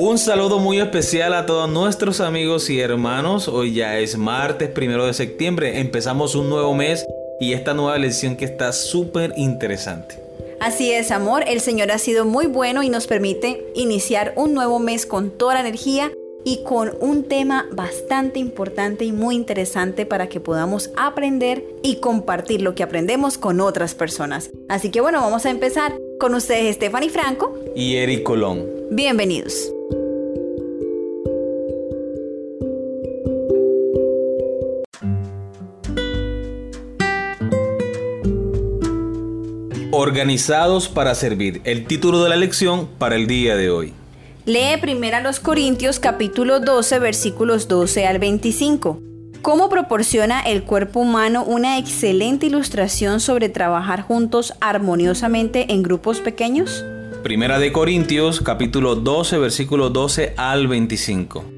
Un saludo muy especial a todos nuestros amigos y hermanos. Hoy ya es martes primero de septiembre. Empezamos un nuevo mes y esta nueva lección que está súper interesante. Así es, amor. El Señor ha sido muy bueno y nos permite iniciar un nuevo mes con toda la energía y con un tema bastante importante y muy interesante para que podamos aprender y compartir lo que aprendemos con otras personas. Así que bueno, vamos a empezar con ustedes Stephanie Franco y Eric Colón. Bienvenidos. Organizados para servir. El título de la lección para el día de hoy. Lee primero a los Corintios capítulo 12 versículos 12 al 25. ¿Cómo proporciona el cuerpo humano una excelente ilustración sobre trabajar juntos armoniosamente en grupos pequeños? Primera de Corintios capítulo 12 versículos 12 al 25.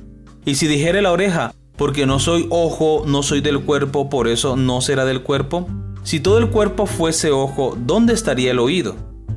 Y si dijera la oreja, porque no soy ojo, no soy del cuerpo, por eso no será del cuerpo. Si todo el cuerpo fuese ojo, ¿dónde estaría el oído?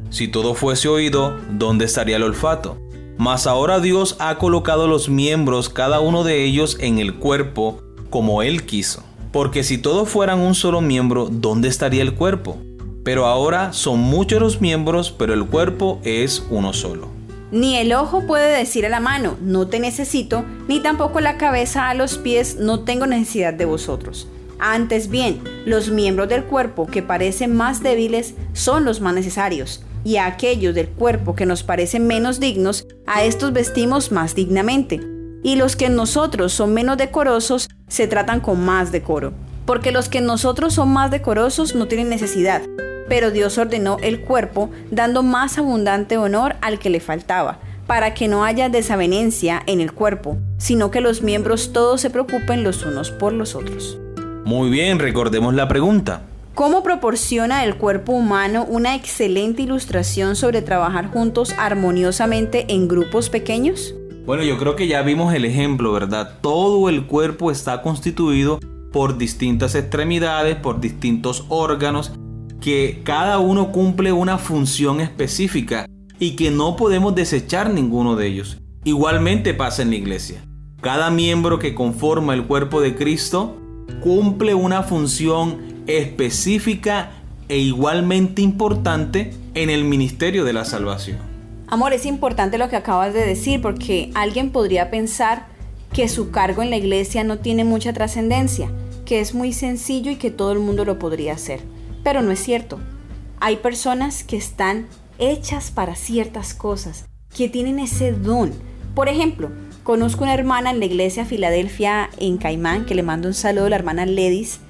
Si todo fuese oído, ¿dónde estaría el olfato? Mas ahora Dios ha colocado los miembros, cada uno de ellos, en el cuerpo, como Él quiso. Porque si todos fueran un solo miembro, ¿dónde estaría el cuerpo? Pero ahora son muchos los miembros, pero el cuerpo es uno solo. Ni el ojo puede decir a la mano, no te necesito, ni tampoco la cabeza a los pies, no tengo necesidad de vosotros. Antes bien, los miembros del cuerpo que parecen más débiles son los más necesarios y a aquellos del cuerpo que nos parecen menos dignos, a estos vestimos más dignamente. Y los que en nosotros son menos decorosos, se tratan con más decoro. Porque los que en nosotros son más decorosos no tienen necesidad, pero Dios ordenó el cuerpo dando más abundante honor al que le faltaba, para que no haya desavenencia en el cuerpo, sino que los miembros todos se preocupen los unos por los otros. Muy bien, recordemos la pregunta. ¿Cómo proporciona el cuerpo humano una excelente ilustración sobre trabajar juntos armoniosamente en grupos pequeños? Bueno, yo creo que ya vimos el ejemplo, ¿verdad? Todo el cuerpo está constituido por distintas extremidades, por distintos órganos, que cada uno cumple una función específica y que no podemos desechar ninguno de ellos. Igualmente pasa en la iglesia. Cada miembro que conforma el cuerpo de Cristo cumple una función específica e igualmente importante en el ministerio de la salvación. Amor, es importante lo que acabas de decir porque alguien podría pensar que su cargo en la iglesia no tiene mucha trascendencia, que es muy sencillo y que todo el mundo lo podría hacer. Pero no es cierto. Hay personas que están hechas para ciertas cosas, que tienen ese don. Por ejemplo, conozco una hermana en la iglesia Filadelfia en Caimán, que le mando un saludo a la hermana Ledis,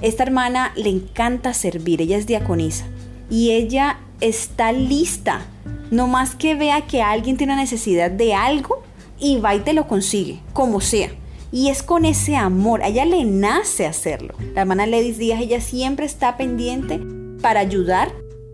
esta hermana le encanta servir, ella es diaconisa y ella está lista, no más que vea que alguien tiene necesidad de algo y va y te lo consigue, como sea. Y es con ese amor, a ella le nace hacerlo. La hermana Ledis Díaz, ella siempre está pendiente para ayudar.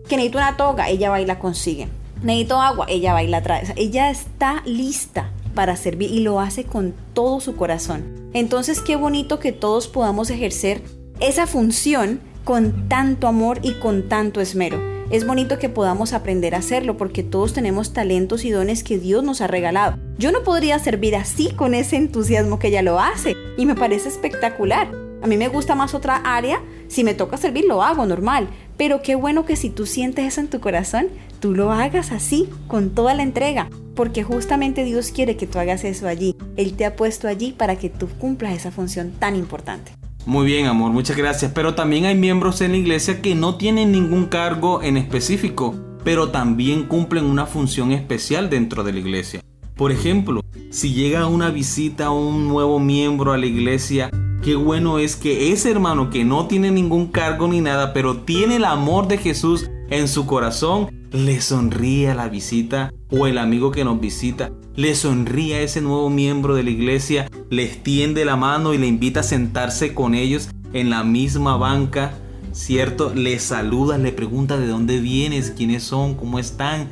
Que necesito una toga, ella va y la consigue. Necesito agua, ella va y trae. ella está lista para servir y lo hace con todo su corazón. Entonces qué bonito que todos podamos ejercer esa función con tanto amor y con tanto esmero. Es bonito que podamos aprender a hacerlo porque todos tenemos talentos y dones que Dios nos ha regalado. Yo no podría servir así con ese entusiasmo que ella lo hace y me parece espectacular. A mí me gusta más otra área, si me toca servir lo hago normal, pero qué bueno que si tú sientes eso en tu corazón, tú lo hagas así, con toda la entrega, porque justamente Dios quiere que tú hagas eso allí. Él te ha puesto allí para que tú cumplas esa función tan importante. Muy bien, amor, muchas gracias. Pero también hay miembros en la iglesia que no tienen ningún cargo en específico, pero también cumplen una función especial dentro de la iglesia. Por ejemplo, si llega una visita a un nuevo miembro a la iglesia, qué bueno es que ese hermano que no tiene ningún cargo ni nada, pero tiene el amor de Jesús en su corazón, le sonríe a la visita o el amigo que nos visita, le sonríe a ese nuevo miembro de la iglesia, le extiende la mano y le invita a sentarse con ellos en la misma banca, ¿cierto? Le saluda, le pregunta de dónde vienes, quiénes son, cómo están,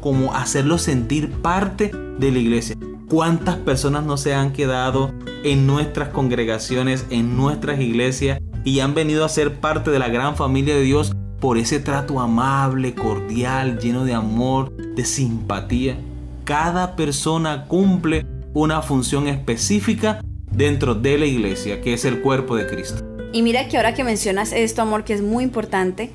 como hacerlo sentir parte de la iglesia. ¿Cuántas personas no se han quedado en nuestras congregaciones, en nuestras iglesias y han venido a ser parte de la gran familia de Dios por ese trato amable, cordial, lleno de amor, de simpatía? Cada persona cumple una función específica dentro de la iglesia, que es el cuerpo de Cristo. Y mira que ahora que mencionas esto, amor, que es muy importante,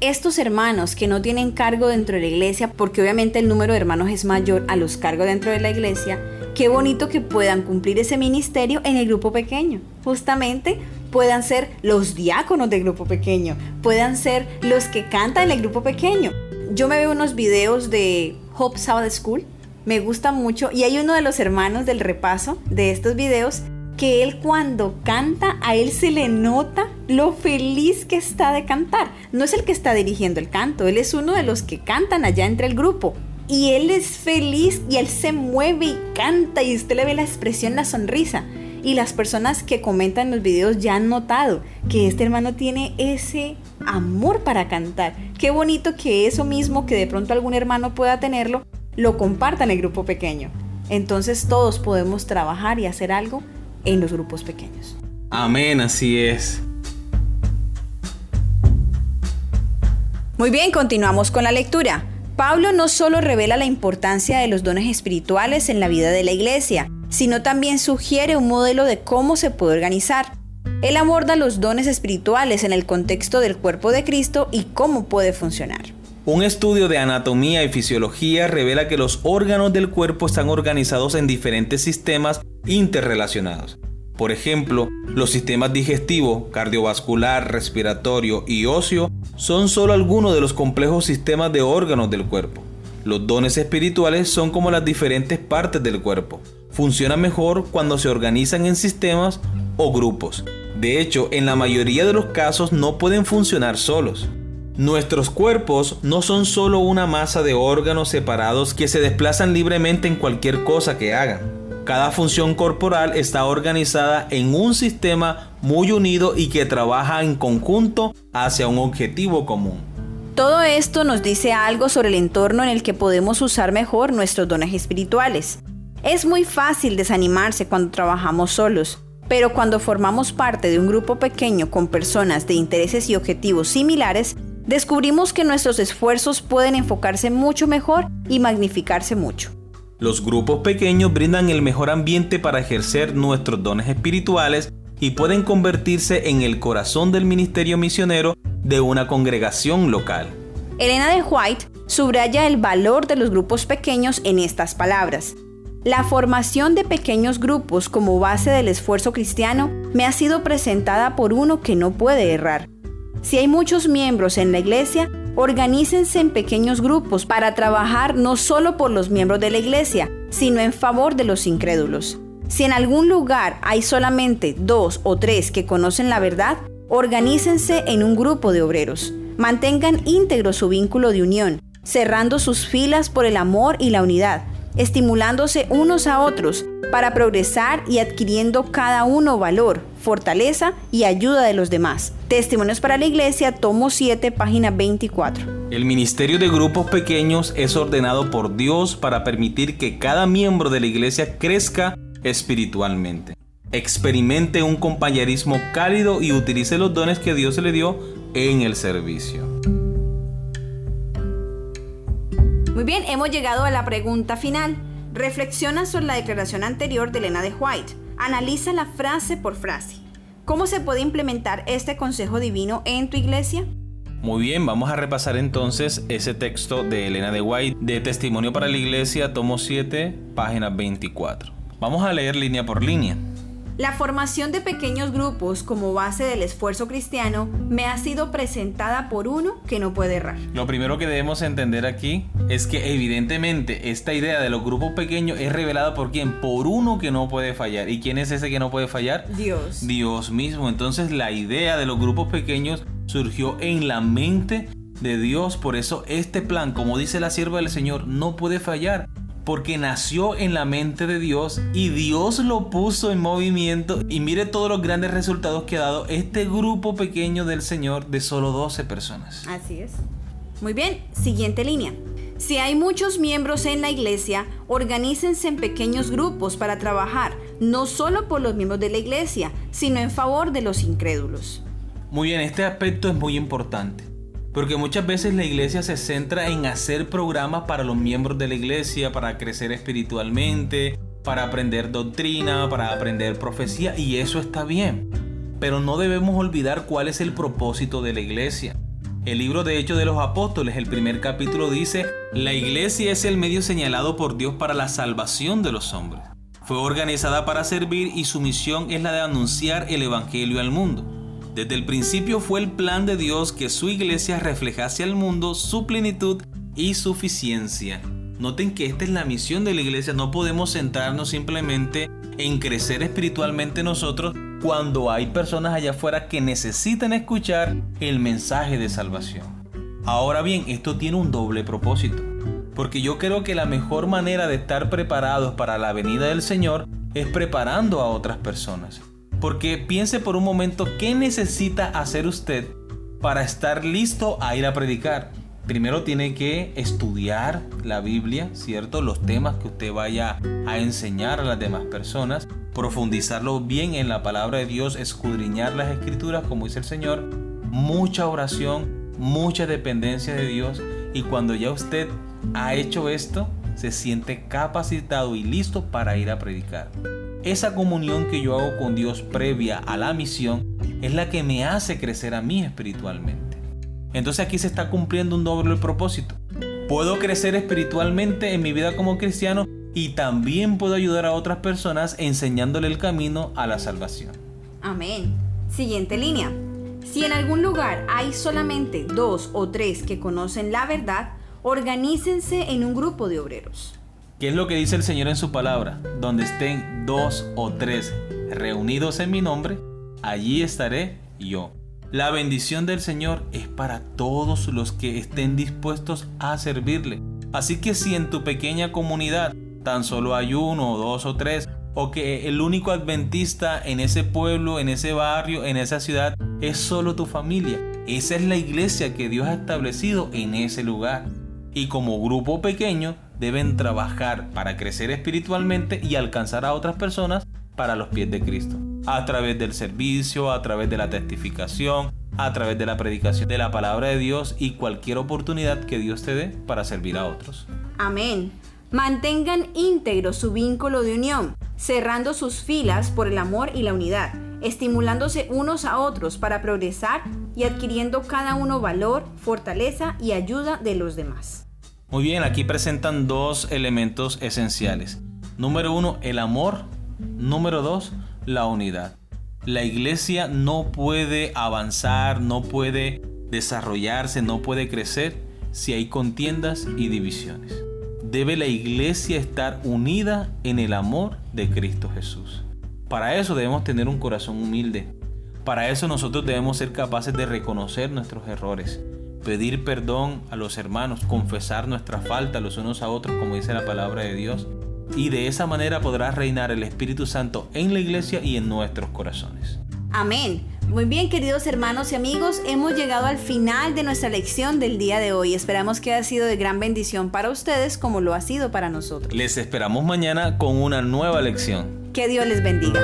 estos hermanos que no tienen cargo dentro de la iglesia, porque obviamente el número de hermanos es mayor a los cargos dentro de la iglesia, qué bonito que puedan cumplir ese ministerio en el grupo pequeño. Justamente puedan ser los diáconos del grupo pequeño, puedan ser los que cantan en el grupo pequeño. Yo me veo unos videos de Hope Sabbath School, me gusta mucho, y hay uno de los hermanos del repaso de estos videos que él cuando canta, a él se le nota lo feliz que está de cantar. No es el que está dirigiendo el canto, él es uno de los que cantan allá entre el grupo. Y él es feliz y él se mueve y canta y usted le ve la expresión, la sonrisa. Y las personas que comentan los videos ya han notado que este hermano tiene ese amor para cantar. Qué bonito que eso mismo que de pronto algún hermano pueda tenerlo, lo comparta en el grupo pequeño. Entonces todos podemos trabajar y hacer algo en los grupos pequeños. Amén, así es. Muy bien, continuamos con la lectura. Pablo no solo revela la importancia de los dones espirituales en la vida de la iglesia, sino también sugiere un modelo de cómo se puede organizar. Él aborda los dones espirituales en el contexto del cuerpo de Cristo y cómo puede funcionar. Un estudio de anatomía y fisiología revela que los órganos del cuerpo están organizados en diferentes sistemas interrelacionados. Por ejemplo, los sistemas digestivo, cardiovascular, respiratorio y óseo son solo algunos de los complejos sistemas de órganos del cuerpo. Los dones espirituales son como las diferentes partes del cuerpo. Funcionan mejor cuando se organizan en sistemas o grupos. De hecho, en la mayoría de los casos no pueden funcionar solos. Nuestros cuerpos no son solo una masa de órganos separados que se desplazan libremente en cualquier cosa que hagan. Cada función corporal está organizada en un sistema muy unido y que trabaja en conjunto hacia un objetivo común. Todo esto nos dice algo sobre el entorno en el que podemos usar mejor nuestros dones espirituales. Es muy fácil desanimarse cuando trabajamos solos, pero cuando formamos parte de un grupo pequeño con personas de intereses y objetivos similares, descubrimos que nuestros esfuerzos pueden enfocarse mucho mejor y magnificarse mucho. Los grupos pequeños brindan el mejor ambiente para ejercer nuestros dones espirituales y pueden convertirse en el corazón del ministerio misionero de una congregación local. Elena de White subraya el valor de los grupos pequeños en estas palabras. La formación de pequeños grupos como base del esfuerzo cristiano me ha sido presentada por uno que no puede errar. Si hay muchos miembros en la iglesia, Organícense en pequeños grupos para trabajar no solo por los miembros de la iglesia, sino en favor de los incrédulos. Si en algún lugar hay solamente dos o tres que conocen la verdad, organícense en un grupo de obreros. Mantengan íntegro su vínculo de unión, cerrando sus filas por el amor y la unidad, estimulándose unos a otros para progresar y adquiriendo cada uno valor, fortaleza y ayuda de los demás. Testimonios para la Iglesia, tomo 7, página 24. El ministerio de grupos pequeños es ordenado por Dios para permitir que cada miembro de la Iglesia crezca espiritualmente. Experimente un compañerismo cálido y utilice los dones que Dios le dio en el servicio. Muy bien, hemos llegado a la pregunta final. Reflexiona sobre la declaración anterior de Elena de White. Analiza la frase por frase. ¿Cómo se puede implementar este consejo divino en tu iglesia? Muy bien, vamos a repasar entonces ese texto de Elena de White de Testimonio para la Iglesia, tomo 7, página 24. Vamos a leer línea por línea. La formación de pequeños grupos como base del esfuerzo cristiano me ha sido presentada por uno que no puede errar. Lo primero que debemos entender aquí es que evidentemente esta idea de los grupos pequeños es revelada por quién? Por uno que no puede fallar. ¿Y quién es ese que no puede fallar? Dios. Dios mismo. Entonces la idea de los grupos pequeños surgió en la mente de Dios. Por eso este plan, como dice la sierva del Señor, no puede fallar. Porque nació en la mente de Dios y Dios lo puso en movimiento. Y mire todos los grandes resultados que ha dado este grupo pequeño del Señor de solo 12 personas. Así es. Muy bien, siguiente línea. Si hay muchos miembros en la iglesia, organícense en pequeños grupos para trabajar, no solo por los miembros de la iglesia, sino en favor de los incrédulos. Muy bien, este aspecto es muy importante. Porque muchas veces la iglesia se centra en hacer programas para los miembros de la iglesia, para crecer espiritualmente, para aprender doctrina, para aprender profecía, y eso está bien. Pero no debemos olvidar cuál es el propósito de la iglesia. El libro de Hechos de los Apóstoles, el primer capítulo dice, la iglesia es el medio señalado por Dios para la salvación de los hombres. Fue organizada para servir y su misión es la de anunciar el Evangelio al mundo. Desde el principio fue el plan de Dios que su iglesia reflejase al mundo su plenitud y suficiencia. Noten que esta es la misión de la iglesia, no podemos centrarnos simplemente en crecer espiritualmente nosotros cuando hay personas allá afuera que necesitan escuchar el mensaje de salvación. Ahora bien, esto tiene un doble propósito, porque yo creo que la mejor manera de estar preparados para la venida del Señor es preparando a otras personas. Porque piense por un momento qué necesita hacer usted para estar listo a ir a predicar. Primero tiene que estudiar la Biblia, ¿cierto? Los temas que usted vaya a enseñar a las demás personas, profundizarlo bien en la palabra de Dios, escudriñar las escrituras, como dice el Señor, mucha oración, mucha dependencia de Dios y cuando ya usted ha hecho esto, se siente capacitado y listo para ir a predicar. Esa comunión que yo hago con Dios previa a la misión es la que me hace crecer a mí espiritualmente. Entonces aquí se está cumpliendo un doble propósito. Puedo crecer espiritualmente en mi vida como cristiano y también puedo ayudar a otras personas enseñándole el camino a la salvación. Amén. Siguiente línea. Si en algún lugar hay solamente dos o tres que conocen la verdad, organícense en un grupo de obreros. ¿Qué es lo que dice el Señor en su palabra? Donde estén dos o tres reunidos en mi nombre, allí estaré yo. La bendición del Señor es para todos los que estén dispuestos a servirle. Así que si en tu pequeña comunidad tan solo hay uno, dos o tres, o que el único adventista en ese pueblo, en ese barrio, en esa ciudad es solo tu familia, esa es la iglesia que Dios ha establecido en ese lugar. Y como grupo pequeño, deben trabajar para crecer espiritualmente y alcanzar a otras personas para los pies de Cristo. A través del servicio, a través de la testificación, a través de la predicación de la palabra de Dios y cualquier oportunidad que Dios te dé para servir a otros. Amén. Mantengan íntegro su vínculo de unión, cerrando sus filas por el amor y la unidad, estimulándose unos a otros para progresar y adquiriendo cada uno valor, fortaleza y ayuda de los demás. Muy bien, aquí presentan dos elementos esenciales. Número uno, el amor. Número dos, la unidad. La iglesia no puede avanzar, no puede desarrollarse, no puede crecer si hay contiendas y divisiones. Debe la iglesia estar unida en el amor de Cristo Jesús. Para eso debemos tener un corazón humilde. Para eso nosotros debemos ser capaces de reconocer nuestros errores, pedir perdón a los hermanos, confesar nuestra falta los unos a otros, como dice la palabra de Dios. Y de esa manera podrá reinar el Espíritu Santo en la iglesia y en nuestros corazones. Amén. Muy bien, queridos hermanos y amigos, hemos llegado al final de nuestra lección del día de hoy. Esperamos que haya sido de gran bendición para ustedes como lo ha sido para nosotros. Les esperamos mañana con una nueva lección. Que Dios les bendiga.